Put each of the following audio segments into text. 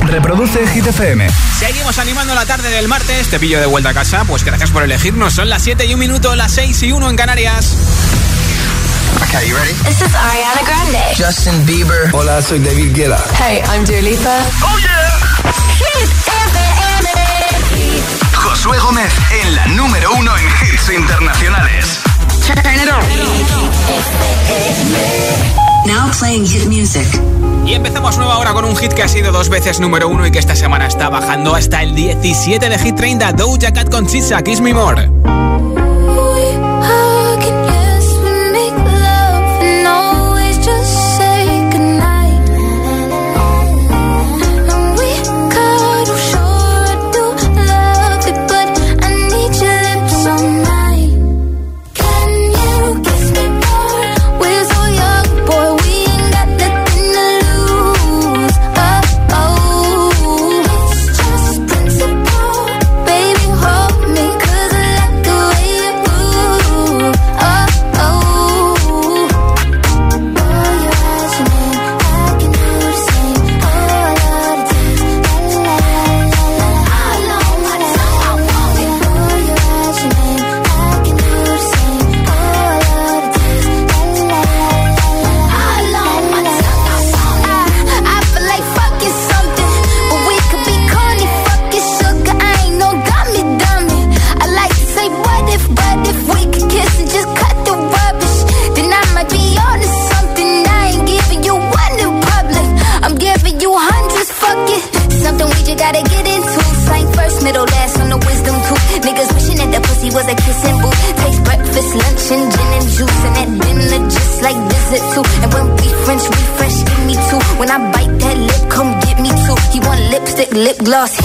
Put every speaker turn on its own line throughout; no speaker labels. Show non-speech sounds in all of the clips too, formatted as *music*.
Reproduce Hit FM.
Seguimos animando la tarde del martes. Te pillo de vuelta a casa. Pues gracias por elegirnos. Son las 7 y un minuto, las 6 y 1 en Canarias.
Okay, you ready?
This is Ariana Grande.
Justin Bieber.
Hola, soy David Guetta.
Hey, I'm Dua Lipa.
Oh yeah.
Hit FM.
Josué Gómez en la número uno en hits internacionales.
Turn it on.
Now playing hit music.
Y empezamos nueva hora con un hit que ha sido dos veces número uno y que esta semana está bajando hasta el 17 de Hit 30. Doja Cat con Chisa, Kiss Me More.
Lip gloss,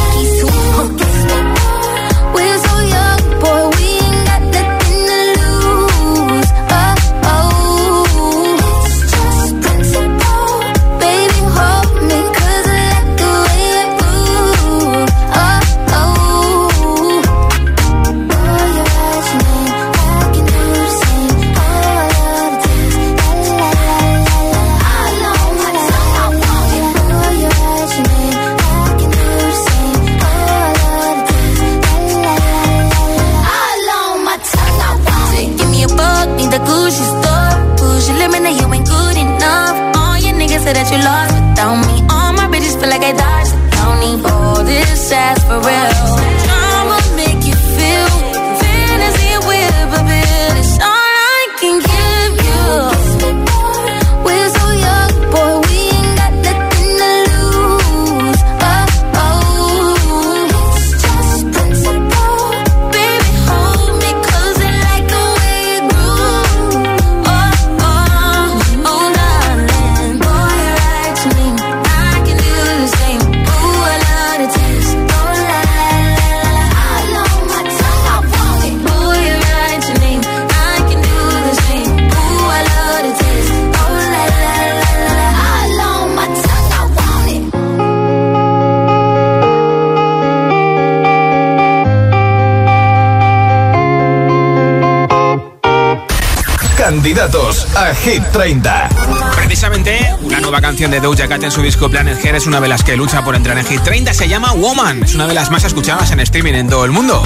Candidatos a Hit 30.
Precisamente, una nueva canción de Doja Cat en su disco Planet Hair es una de las que lucha por entrar en Hit 30. Se llama Woman. Es una de las más escuchadas en streaming en todo el mundo.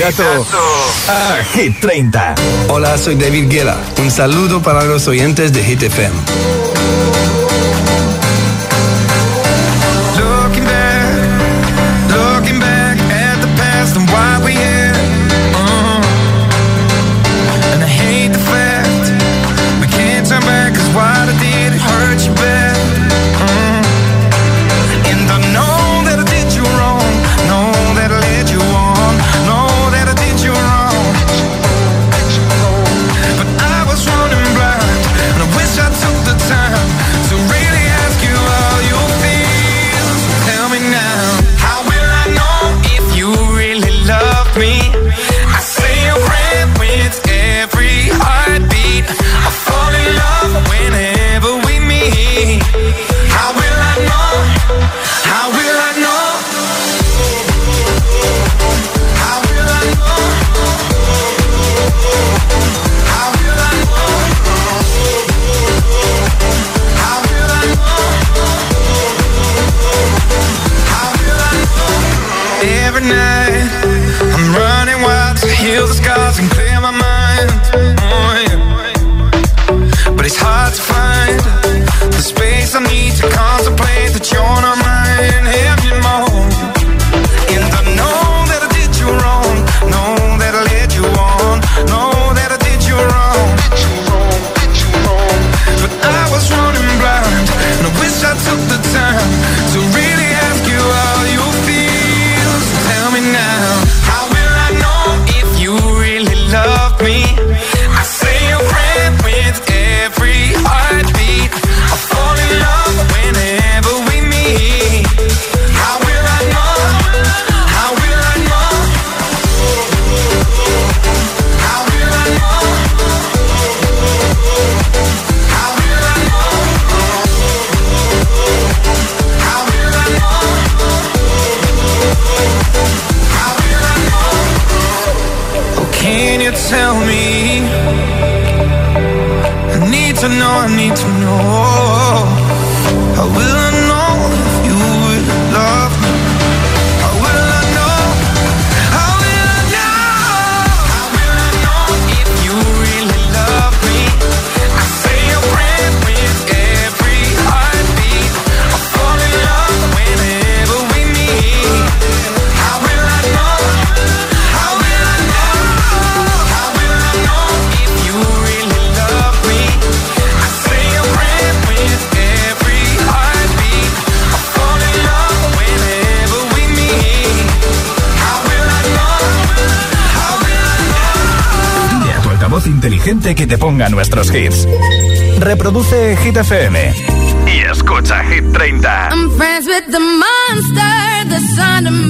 Candidato a Hit 30.
Hola, soy David Guetta. Un saludo para los oyentes de Hit FM.
Que te ponga nuestros hits. Reproduce Hit FM. Y escucha Hit 30.
I'm friends with the monster that's under my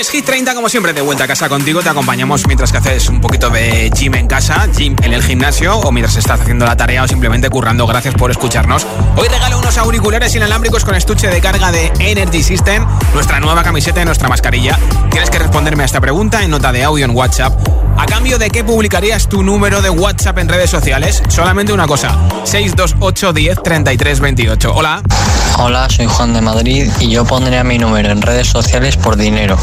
es Hit 30, como siempre, de vuelta a casa contigo. Te acompañamos mientras que haces un poquito de gym en casa, gym en el gimnasio o mientras estás haciendo la tarea o simplemente currando. Gracias por escucharnos. Hoy regalo unos auriculares inalámbricos con estuche de carga de Energy System, nuestra nueva camiseta y nuestra mascarilla. Tienes que responderme a esta pregunta en nota de audio en WhatsApp. ¿A cambio de qué publicarías tu número de WhatsApp en redes sociales? Solamente una cosa, 628 10 33 28. Hola.
Hola, soy Juan de Madrid y yo pondría mi número en redes sociales por dinero,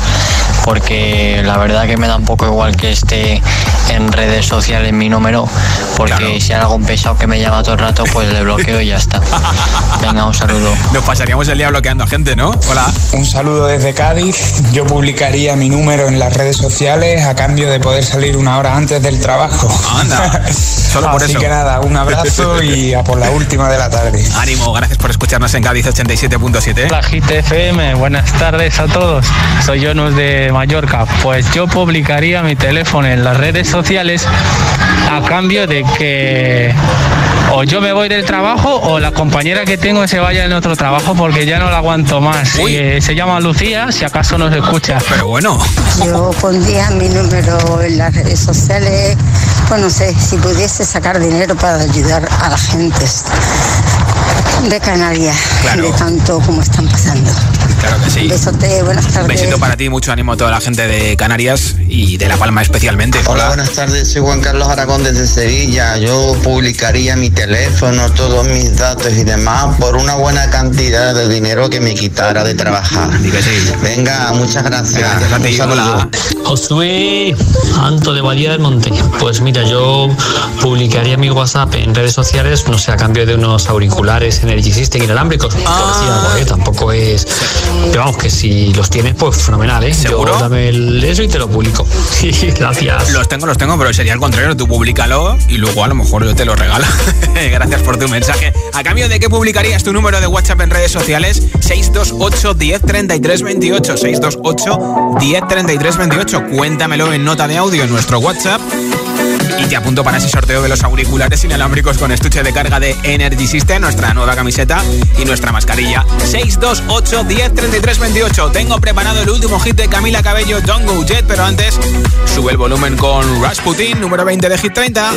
porque la verdad que me da un poco igual que esté en redes sociales mi número, porque si hay algún pesado que me llama todo el rato, pues le bloqueo y ya está. *laughs* Venga, un saludo.
Nos pasaríamos el día bloqueando a gente, ¿no? Hola.
Un saludo desde Cádiz. Yo publicaría mi número en las redes sociales a cambio de poder salir una hora antes del trabajo.
Anda. *laughs* Solo por
Así
eso.
que nada, un abrazo y a por la última de la tarde.
Ánimo, gracias por escucharnos en Cádiz 87.7.
Hola GTFM, buenas tardes a todos. Soy Jonas de Mallorca. Pues yo publicaría mi teléfono en las redes sociales a cambio de que o yo me voy del trabajo o la compañera que tengo se vaya en otro trabajo porque ya no la aguanto más. Eh, se llama Lucía, si acaso nos escucha.
Pero bueno.
Yo pondría mi número en las redes sociales, pues no sé, si pudiese sacar dinero para ayudar a la gente de Canarias,
Claro.
de tanto como están pasando.
Claro que sí.
Besote, buenas tardes.
besito para ti, mucho ánimo a toda la gente de Canarias y de La Palma especialmente.
Hola, buenas tardes. Soy Juan Carlos Aragón desde Sevilla. Yo publicaría mi teléfono, todos mis datos y demás por una buena cantidad de dinero que me quitara de trabajar. Venga, muchas gracias. Un saludo.
Josué Anto de Badía del Monte. Pues mira, yo publicaría mi WhatsApp en redes sociales, no sé, a cambio de unos auriculares Energy System inalámbricos. Algo, ¿eh? Tampoco es. Pero vamos, que si los tienes, pues fenomenal, ¿eh?
¿Seguro?
Yo dame el- eso y te lo publico. *laughs* Gracias.
Los tengo, los tengo, pero sería al contrario. Tú públicalo y luego a lo mejor yo te lo regalo. *laughs* Gracias por tu mensaje. ¿A cambio de qué publicarías tu número de WhatsApp en redes sociales? 628 10 33 28. 628 10 33 28. Cuéntamelo en nota de audio en nuestro WhatsApp. Y te apunto para ese sorteo de los auriculares inalámbricos con estuche de carga de Energy System, nuestra nueva camiseta y nuestra mascarilla. 628 10 33 28. Tengo preparado el último hit de Camila Cabello, Don't Go Jet, pero antes sube el volumen con Rasputin, número 20 de Hit 30.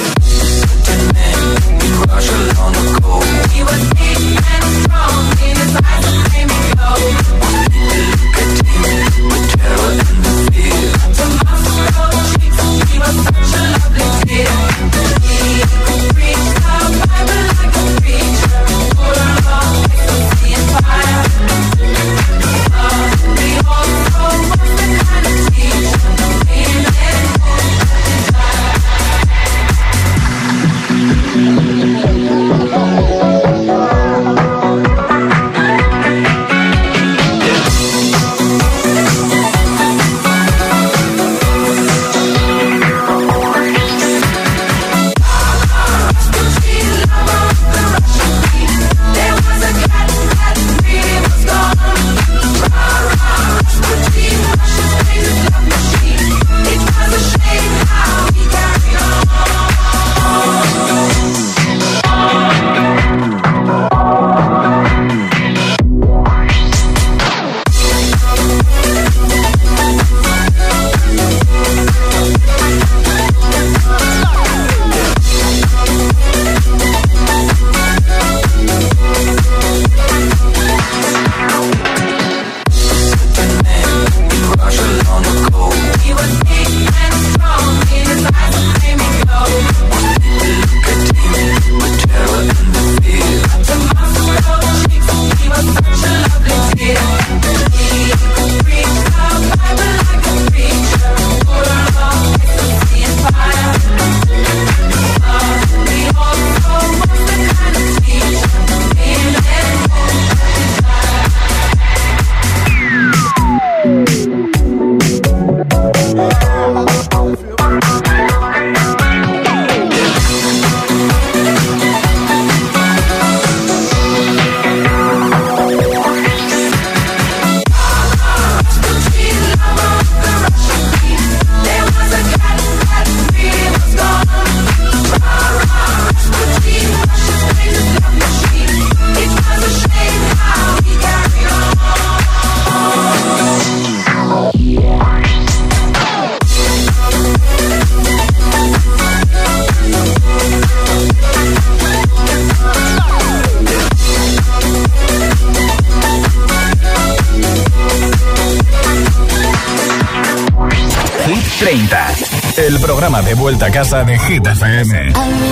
Vuelta casa de Hit FM.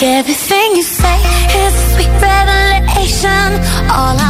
Like everything you say is a sweet revelation. All I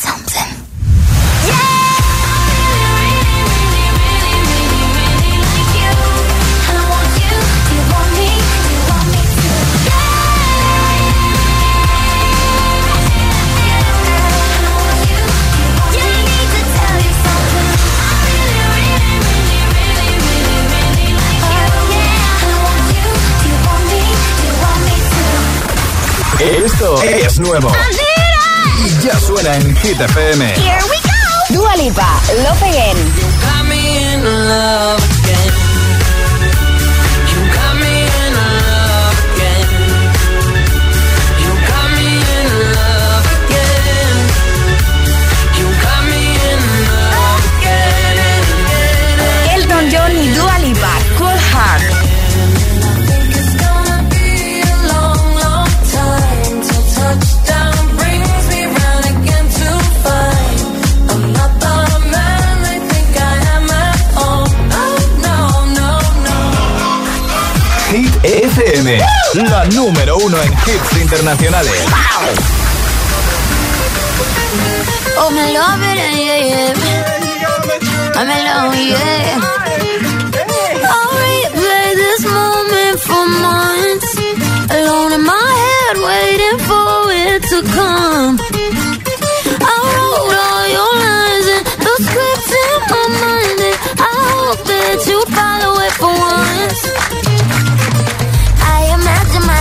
Esto es nuevo. Y ya suena en Hit FM.
Here we go. Dua Lipa, Love Again. Elton
la número uno en hits internacionales.
Oh, me love it, yeah, yeah. I'm in love, yeah. I'll replay this moment for months. Alone in my head, waiting for it to come.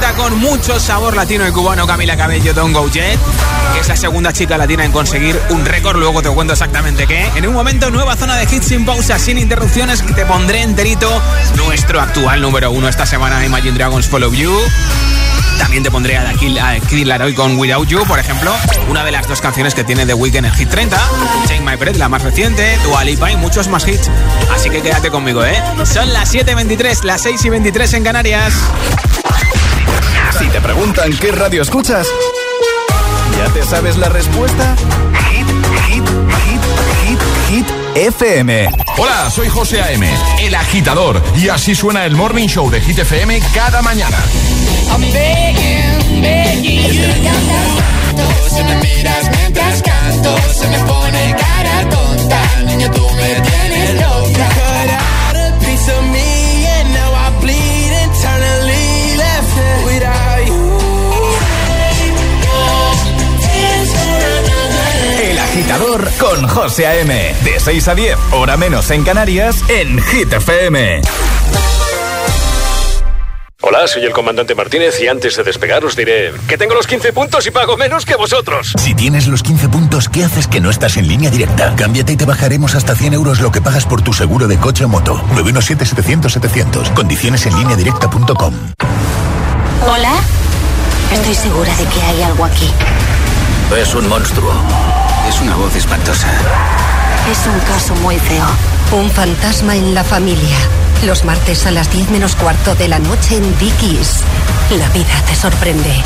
30 con mucho sabor latino y cubano, Camila Cabello, Don't Go Jet, que es la segunda chica latina en conseguir un récord, luego te cuento exactamente qué. En un momento, nueva zona de hits sin pausa, sin interrupciones, que te pondré enterito nuestro actual número uno esta semana, Imagine Dragons Follow You. También te pondré a Kid, a con Without You, por ejemplo, una de las dos canciones que tiene The Weeknd en Hit 30, Take My Breath, la más reciente, Dua Lipa y muchos más hits. Así que quédate conmigo, ¿eh? Son las 7.23, las 6 y 23 en Canarias.
Si te preguntan qué radio escuchas, ¿ya te sabes la respuesta? Hit, hit, hit, hit, hit. FM.
Hola, soy José A.M., el agitador, y así suena el Morning Show de Hit FM cada mañana. I'm begging, begging you. Se me miras mientras canto, se me pone cara tonta, niño tú me tienes loca. Cut out a piece of me
agitador con José A.M. De 6 a 10, hora menos en Canarias, en Hit FM.
Hola, soy el comandante Martínez y antes de despegar os diré que tengo los 15 puntos y pago menos que vosotros.
Si tienes los 15 puntos, ¿qué haces que no estás en línea directa? Cámbiate y te bajaremos hasta 100 euros lo que pagas por tu seguro de coche o moto. 917-700-700. Condiciones en línea directa.com.
Hola. Estoy segura de que hay algo aquí.
Es un monstruo. Es una voz espantosa.
Es un caso muy feo.
Un fantasma en la familia. Los martes a las 10 menos cuarto de la noche en Dickies. La vida te sorprende.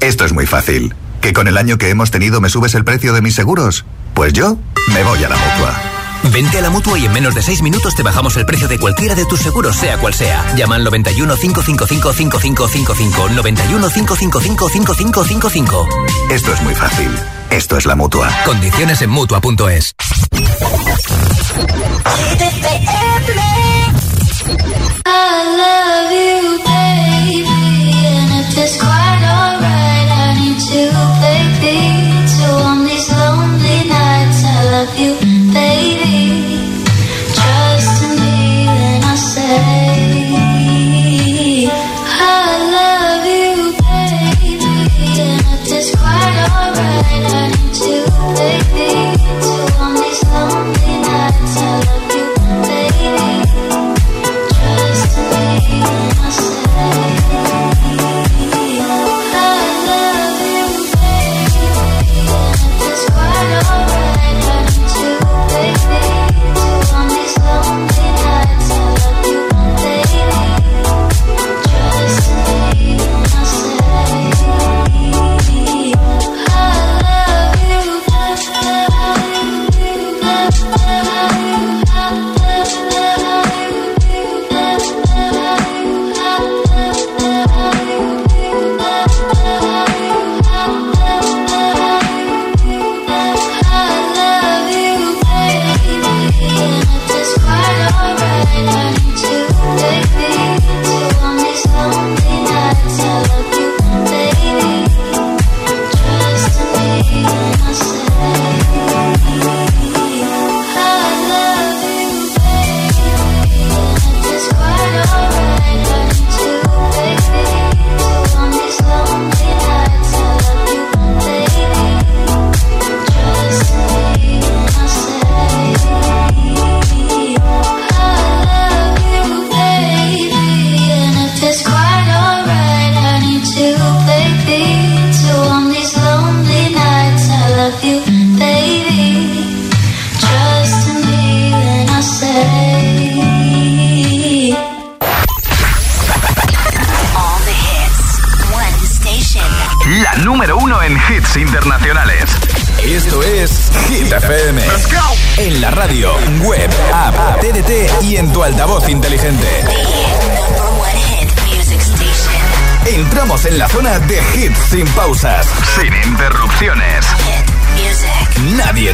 Esto es muy fácil. ¿Que con el año que hemos tenido me subes el precio de mis seguros? Pues yo me voy a la mutua.
Vente a la mutua y en menos de 6 minutos te bajamos el precio de cualquiera de tus seguros, sea cual sea. Llama al 91 555 5555. 91 555 5555.
Esto es muy fácil. Esto es la mutua.
Condiciones en mutua.es.
I love you, baby, and if it's quite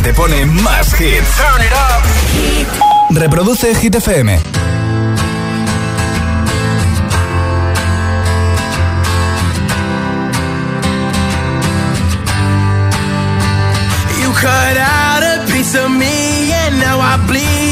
te pone más hits. Reproduce Hit FM.
You cut out a piece of me and now I bleed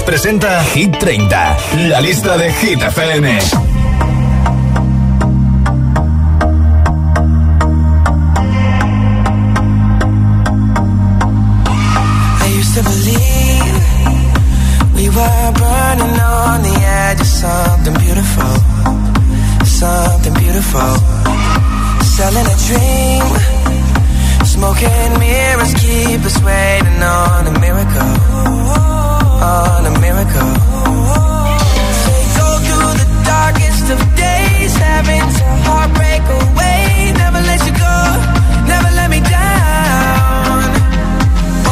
Gómez presenta Hit 30, la lista de Hit FM.
I used to believe we were burning on the edge of something beautiful, something beautiful. Selling a dream, smoking mirrors keep us waiting on a miracle, on a miracle. Go through the darkest of days, having to heartbreak away. Never let you go, never let me down.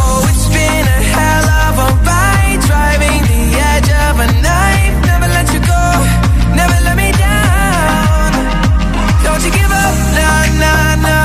Oh, it's been a hell of a ride, driving the edge of a knife. Never let you go, never let me down. Don't you give up, nah, nah, nah.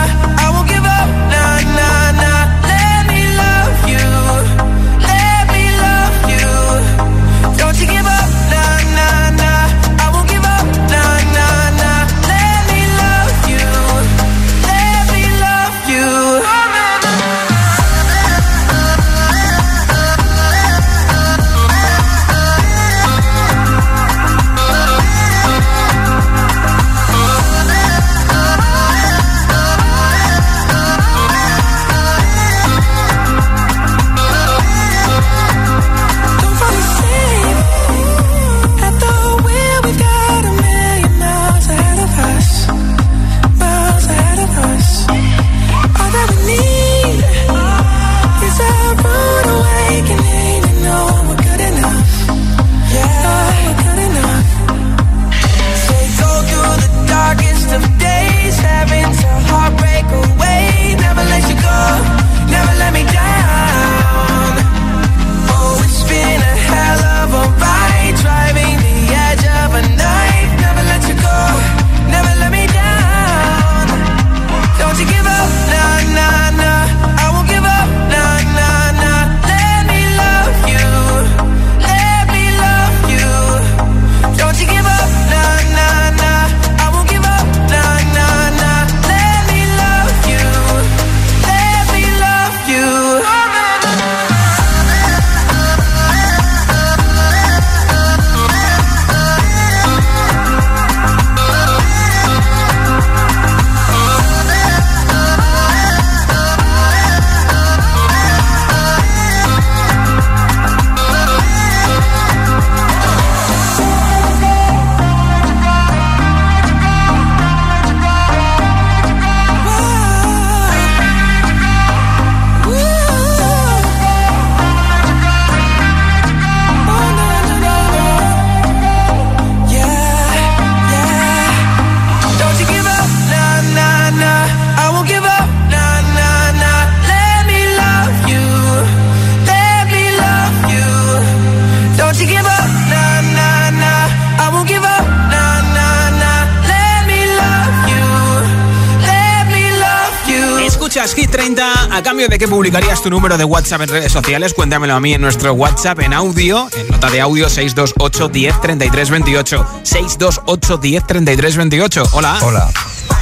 Tu número de WhatsApp en redes sociales? Cuéntamelo a mí en nuestro WhatsApp en audio, en nota de audio 628 10 33 28. 628 10 33 28. Hola.
Hola,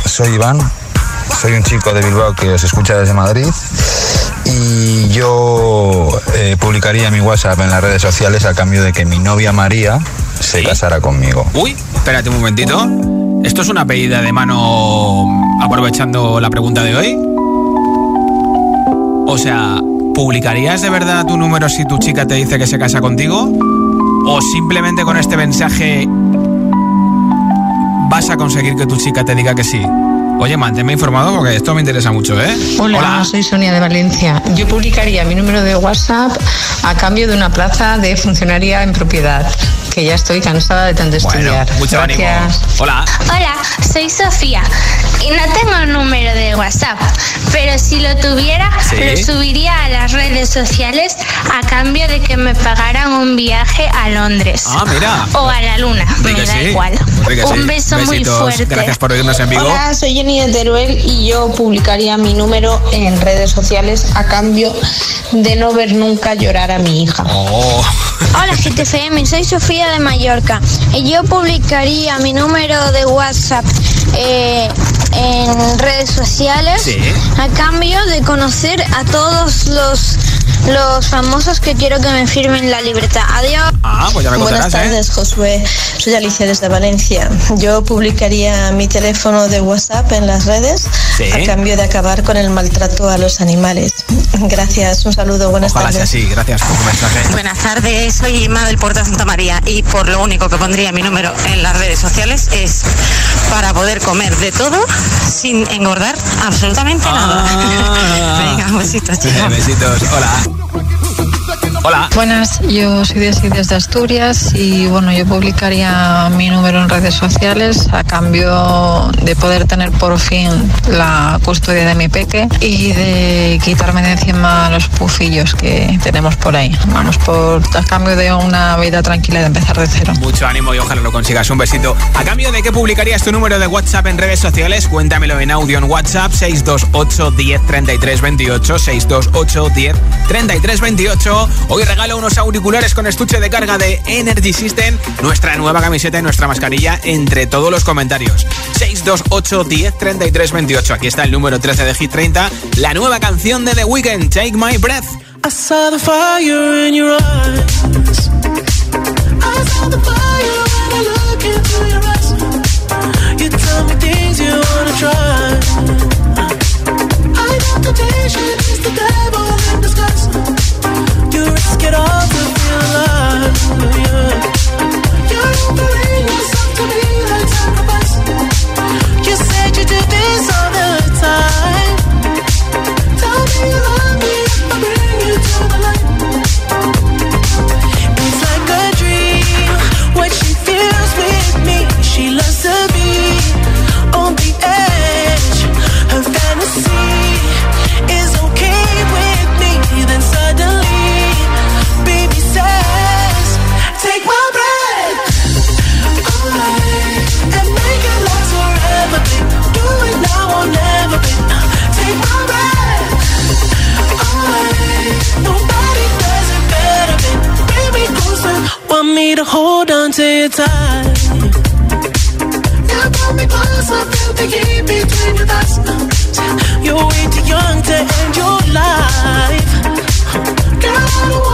soy Iván. Soy un chico de Bilbao que os escucha desde Madrid y yo eh, publicaría mi WhatsApp en las redes sociales a cambio de que mi novia María se casara conmigo.
Uy, espérate un momentito. ¿Esto es una pedida de mano aprovechando la pregunta de hoy? O sea, ¿publicarías de verdad tu número si tu chica te dice que se casa contigo? ¿O simplemente con este mensaje vas a conseguir que tu chica te diga que sí? Oye, manténme informado porque esto me interesa mucho, ¿eh?
Hola, soy Sonia de Valencia. Yo publicaría mi número de WhatsApp a cambio de una plaza de funcionaria en propiedad, que ya estoy cansada de tanto estudiar.
Mucho
Gracias.
ánimo. Hola.
Hola, soy Sofía y no tengo un número de WhatsApp, pero si lo tuviera,
Sí.
lo subiría a las redes sociales a cambio de que me pagaran un viaje a Londres.
Ah, mira.
O a la luna,
Di
me da
sí.
igual.
Que
Un
sí.
beso muy fuerte.
Gracias por oírnos en vivo.
Hola, soy Jenny de Teruel y yo publicaría mi número en redes sociales a cambio de no ver nunca llorar a mi hija.
Oh.
Hola GTFM, soy Sofía de Mallorca y yo publicaría mi número de WhatsApp eh, en redes sociales
Sí.
a cambio de conocer a todos los, los famosos que quiero que me firmen la libreta. Adiós.
Ah, pues ya me
Buenas
¿eh?
tardes, Josué. Soy Alicia desde Valencia. Yo publicaría mi teléfono de WhatsApp en las redes
Sí.
a cambio de acabar con el maltrato a los animales. Gracias, un saludo, buenas
Ojalá sea
tardes.
así. Gracias por tu mensaje.
Buenas tardes, soy Inma del Puerto de Santa María y por lo único que pondría mi número en las redes sociales es para poder comer de todo sin engordar absolutamente nada. Besitos, chicos.
Besitos. Hola. Hola.
Buenas, yo soy de desde Asturias y bueno, yo publicaría mi número en redes sociales a cambio de poder tener por fin la custodia de mi peque y de quitarme de encima los pufillos que tenemos por ahí. Vamos, por a cambio de una vida tranquila y de empezar de cero.
Mucho ánimo y ojalá lo consigas. Un besito. ¿A cambio de qué publicarías tu número de WhatsApp en redes sociales? Cuéntamelo en audio en WhatsApp 628 10 33 28 628 10 33 28. Hoy regalo unos auriculares con estuche de carga de Energy System, nuestra nueva camiseta y nuestra mascarilla entre todos los comentarios. 628 10 33 28. Aquí está el número 13 de Hit 30, la nueva canción de The Weeknd, Take My Breath.
I saw the fire in your eyes. I saw the fire when I look into your eyes. You tell me things you wanna try. I know temptation is the devil You said you do this to hold on to you tight. You pull me closer, feel the heat between your thighs. You're way too young to end your life. Girl,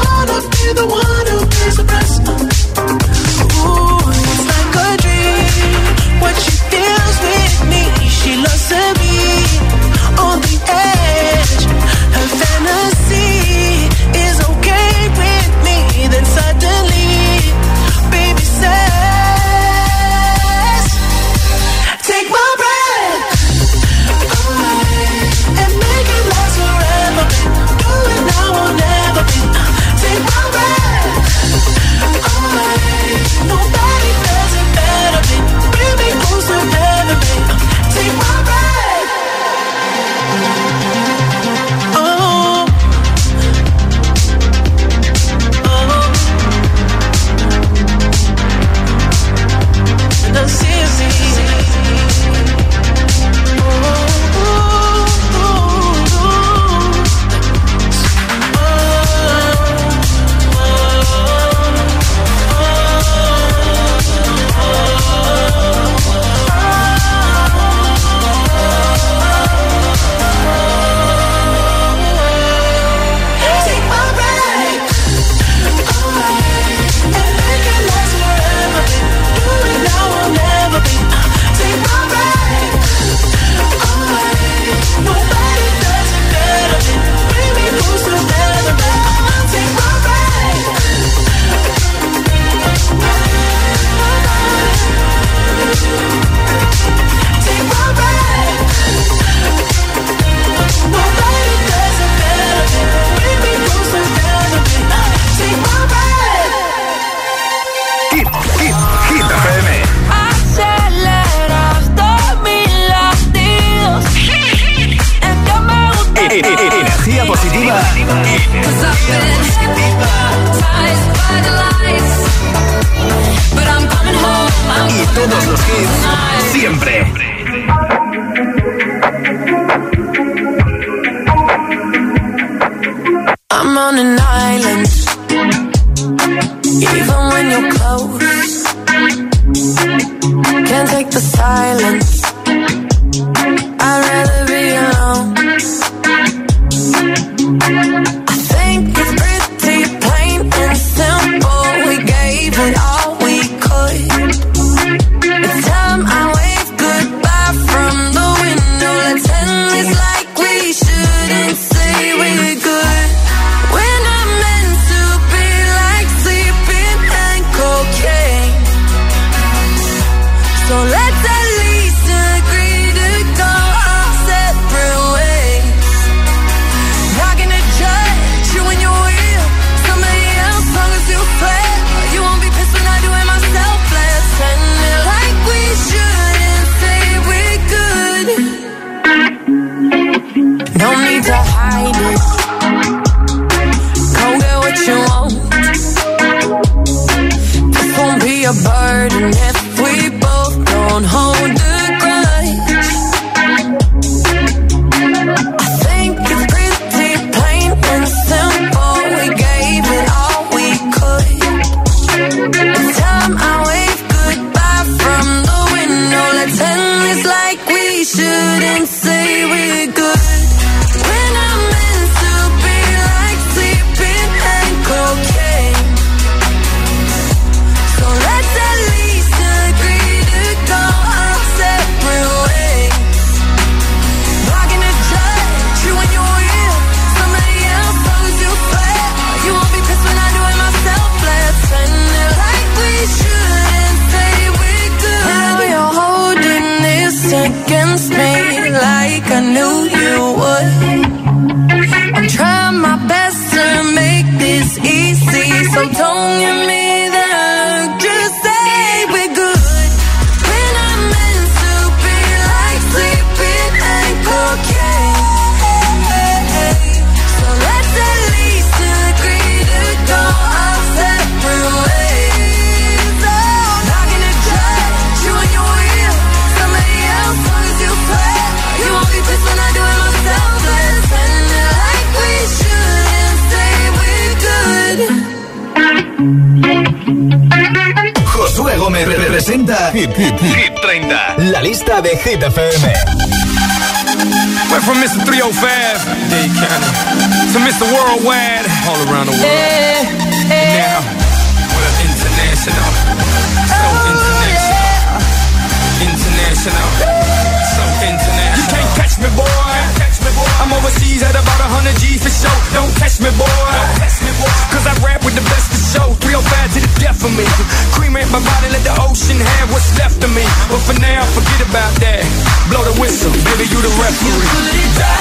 But for now, forget about that. Blow the whistle, baby,
you the referee. Put it down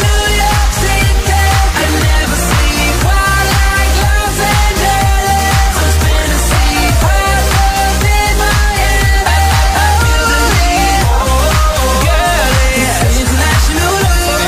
New York City, I never wild like Los Angeles. I'm spinning wild Miami. I,
feel the. Oh, girl, it's international love.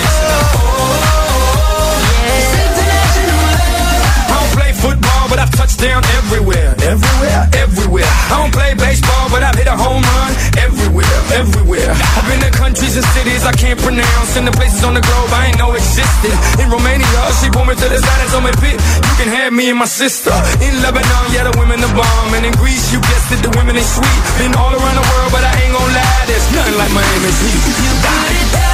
Oh, yeah. International love. I don't play football, but I've touched down everywhere, everywhere, everywhere. I don't play baseball, but I home run everywhere, everywhere. I've been to countries and cities I can't pronounce, and the places on the globe I ain't know existed. In Romania, she pulled me to the side and told me, "Pit, you can have me and my sister." In Lebanon, yeah, the women the bomb, and in Greece, you guessed it, the women they sweet. Been all around the world, but I ain't gon' lie, there's nothing like Miami's heat. Down in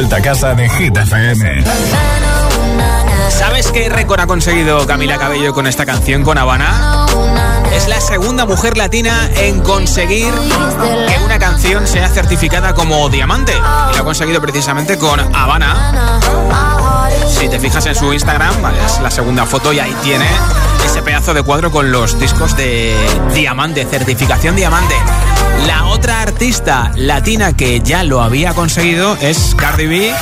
Vuelta a casa de Hit FM.
¿Sabes qué récord ha conseguido Camila Cabello con esta canción, con Habana? Es la segunda mujer latina en conseguir que una canción sea certificada como diamante. Y lo ha conseguido precisamente con Habana. Si te fijas en su Instagram, es la segunda foto y ahí tiene ese pedazo de cuadro con los discos de diamante, certificación diamante. La otra artista latina que ya lo había conseguido es Cardi B.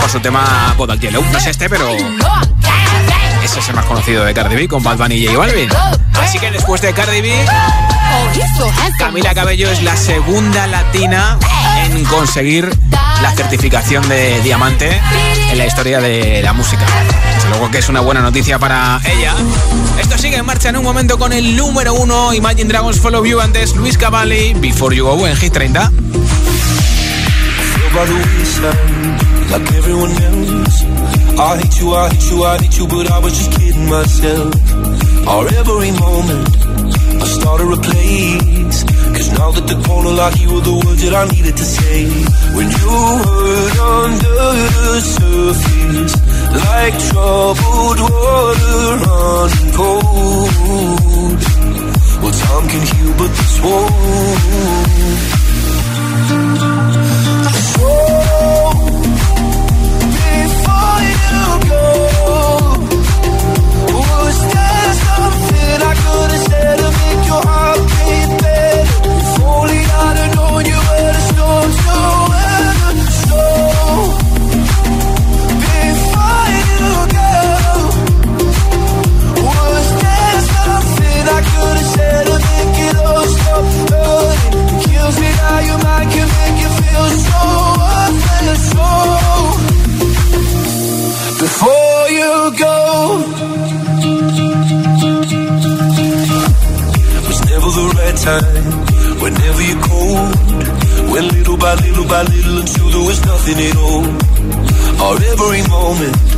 Por su tema Bodak Yellow. No es este, pero ese es el más conocido de Cardi B con Bad Bunny y J Balvin. Así que después de Cardi B, Camila Cabello es la segunda latina en conseguir la certificación de diamante en la historia de la música. Que es una buena noticia para ella. Esto sigue en marcha en un momento con el número uno Imagine Dragons Follow You antes Luis Cavalli Before You Go en Hit 30.
like everyone else. I started a. Cause now that the you were that I needed to say. When you the surface, like troubled water running cold. Well, time can heal, but this won't. So, before you go, I could have to make your heart beat better? If only I'd have known you storm I could it all. It kills me how your mind can make you feel so worthless. Before you go, never the right time. Whenever you're cold, little by little by little until there was nothing at all. Our every moment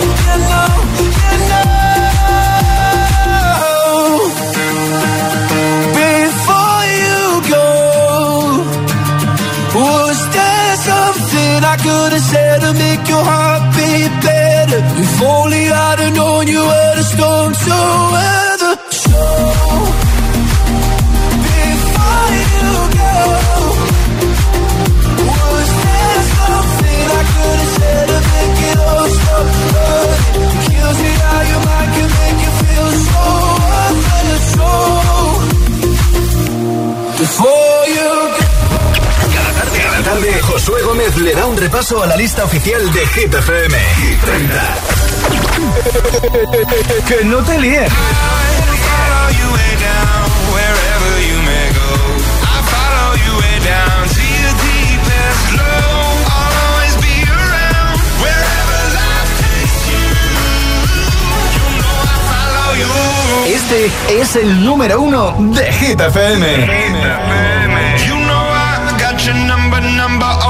hello a la lista oficial de Hit FM. *laughs* que no te líen. Este es el número uno de Hit FM.
know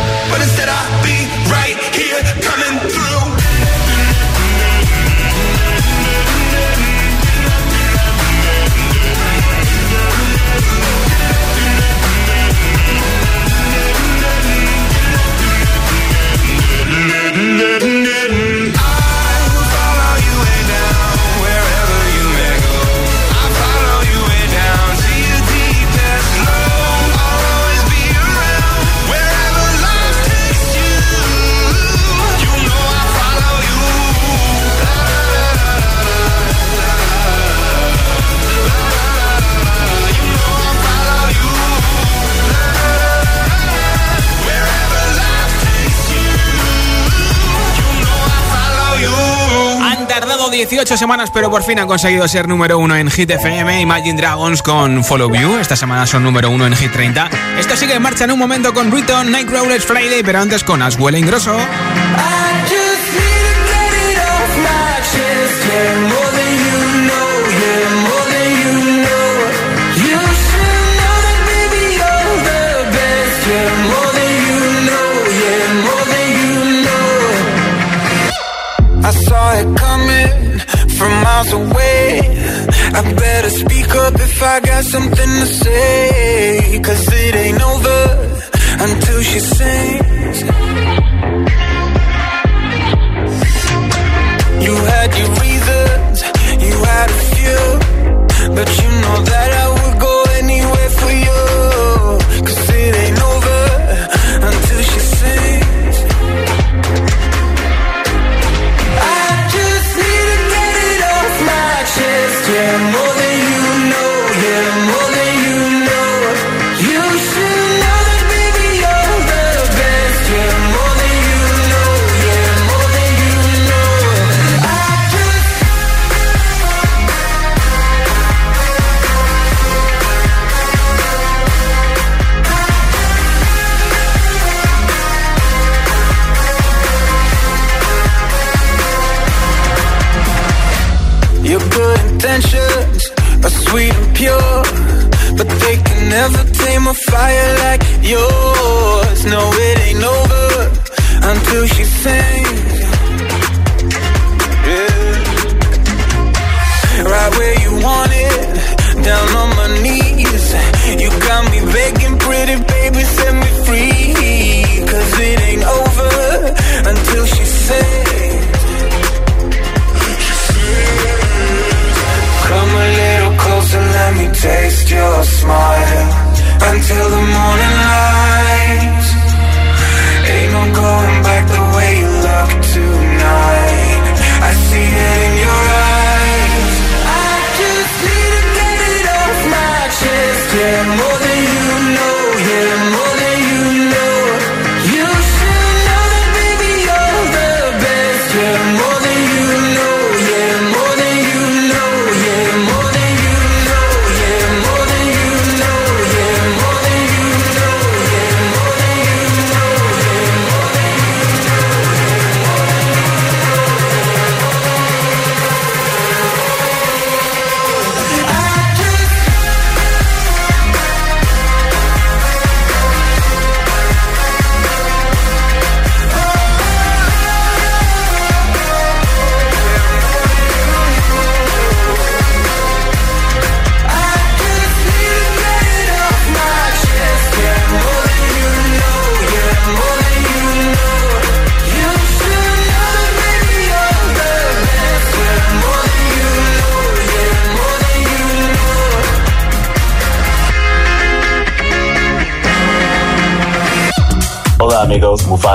18 semanas, pero por fin han conseguido ser número uno en Hit FM. Imagine Dragons con Follow You. Esta semana son número uno en Hit 30. Esto sigue en marcha en un momento con Britton, Nightcrawlers Friday, pero antes con Aswell Ingrosso.
miles away. I better speak up if I got something to say Cause it ain't over until she sings. You had your
reason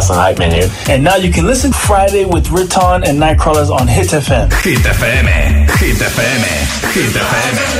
Wrestling Hype Menu. And now you can listen Friday with Riton and Nightcrawlers on Hit FM.
Hit FM. Eh? Hit FM. Eh? Hit FM. Hit eh? FM.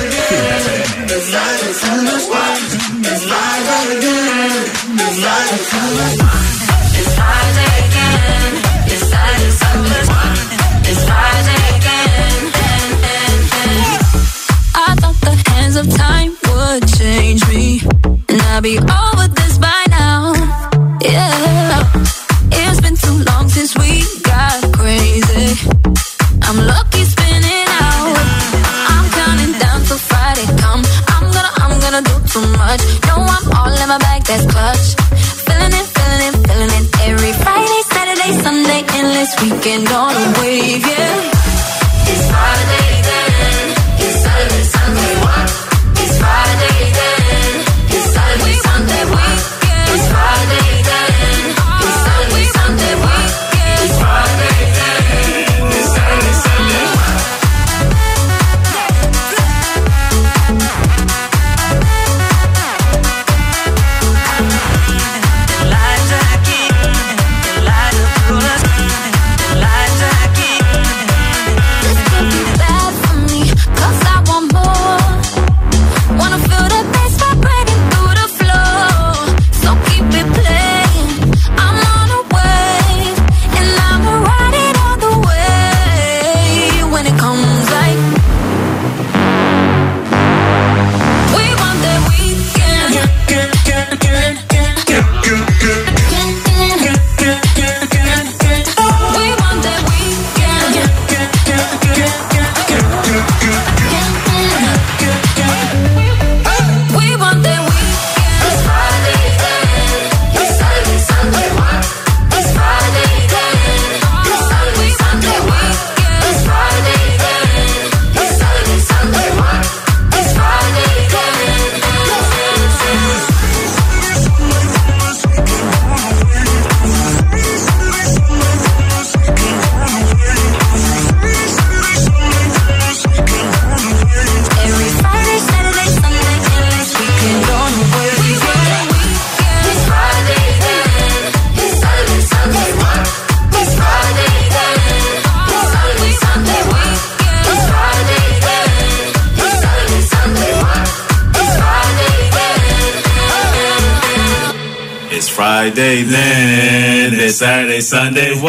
Monday